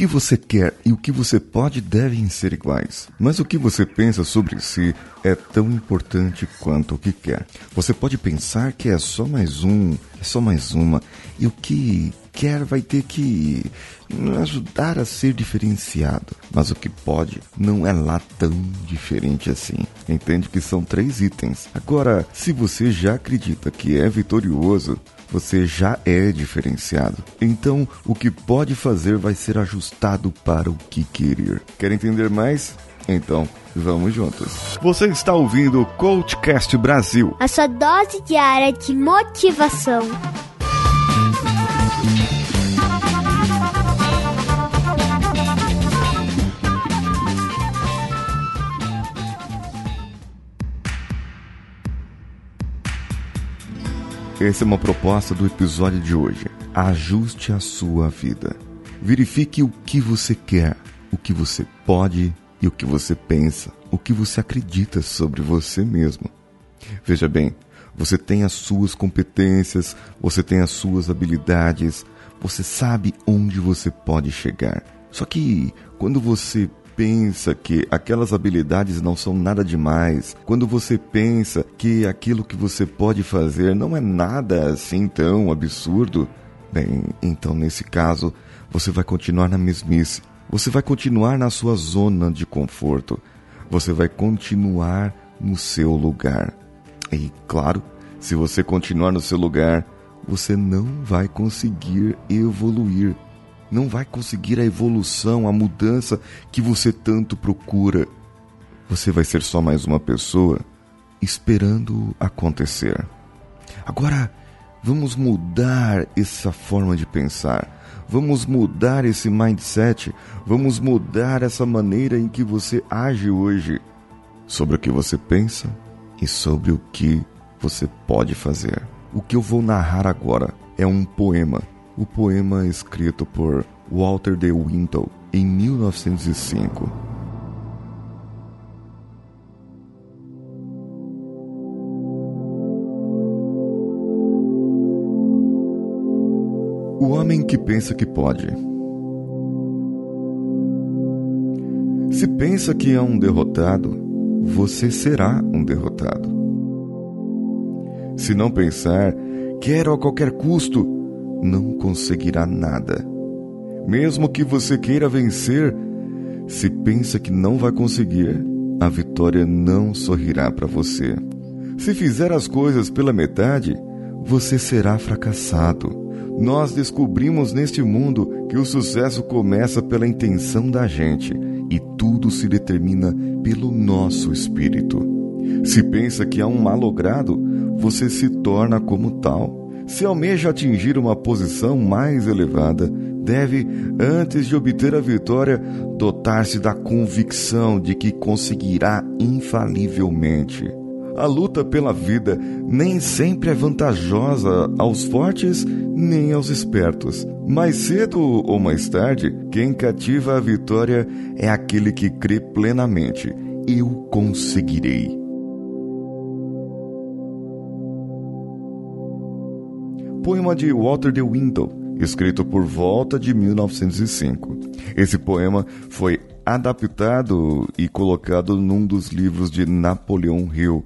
que você quer e o que você pode devem ser iguais, mas o que você pensa sobre si é tão importante quanto o que quer. Você pode pensar que é só mais um, é só mais uma, e o que quer vai ter que ajudar a ser diferenciado, mas o que pode não é lá tão diferente assim. Entende que são três itens. Agora, se você já acredita que é vitorioso, você já é diferenciado. Então, o que pode fazer vai ser ajustado para o que querer. Quer entender mais? Então, vamos juntos. Você está ouvindo o Coachcast Brasil a sua dose diária de motivação. Essa é uma proposta do episódio de hoje. Ajuste a sua vida. Verifique o que você quer, o que você pode e o que você pensa, o que você acredita sobre você mesmo. Veja bem, você tem as suas competências, você tem as suas habilidades, você sabe onde você pode chegar. Só que quando você pensa que aquelas habilidades não são nada demais, quando você pensa que aquilo que você pode fazer não é nada assim tão absurdo, bem, então nesse caso você vai continuar na mesmice, você vai continuar na sua zona de conforto, você vai continuar no seu lugar. E claro, se você continuar no seu lugar, você não vai conseguir evoluir não vai conseguir a evolução, a mudança que você tanto procura. Você vai ser só mais uma pessoa esperando acontecer. Agora, vamos mudar essa forma de pensar. Vamos mudar esse mindset. Vamos mudar essa maneira em que você age hoje sobre o que você pensa e sobre o que você pode fazer. O que eu vou narrar agora é um poema o poema escrito por Walter de Wintow em 1905. O homem que pensa que pode. Se pensa que é um derrotado, você será um derrotado. Se não pensar, quero a qualquer custo, não conseguirá nada. Mesmo que você queira vencer, se pensa que não vai conseguir, a vitória não sorrirá para você. Se fizer as coisas pela metade, você será fracassado. Nós descobrimos neste mundo que o sucesso começa pela intenção da gente e tudo se determina pelo nosso espírito. Se pensa que é um malogrado, você se torna como tal. Se almeja atingir uma posição mais elevada, deve, antes de obter a vitória, dotar-se da convicção de que conseguirá infalivelmente. A luta pela vida nem sempre é vantajosa aos fortes nem aos espertos. Mais cedo ou mais tarde, quem cativa a vitória é aquele que crê plenamente: eu conseguirei. Poema de Walter de Window, escrito por volta de 1905. Esse poema foi adaptado e colocado num dos livros de Napoleão Hill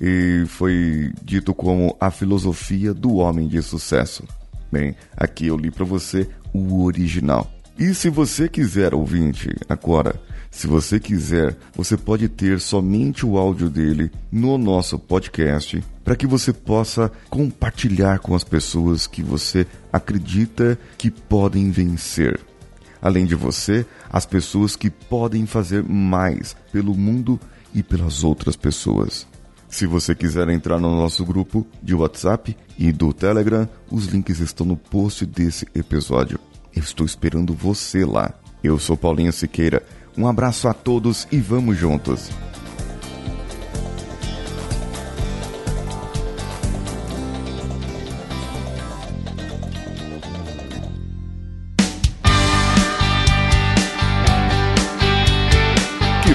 e foi dito como a filosofia do homem de sucesso. Bem, aqui eu li para você o original. E se você quiser, ouvinte, agora, se você quiser, você pode ter somente o áudio dele no nosso podcast para que você possa compartilhar com as pessoas que você acredita que podem vencer. Além de você, as pessoas que podem fazer mais pelo mundo e pelas outras pessoas. Se você quiser entrar no nosso grupo de WhatsApp e do Telegram, os links estão no post desse episódio. Eu estou esperando você lá. Eu sou Paulinho Siqueira. Um abraço a todos e vamos juntos.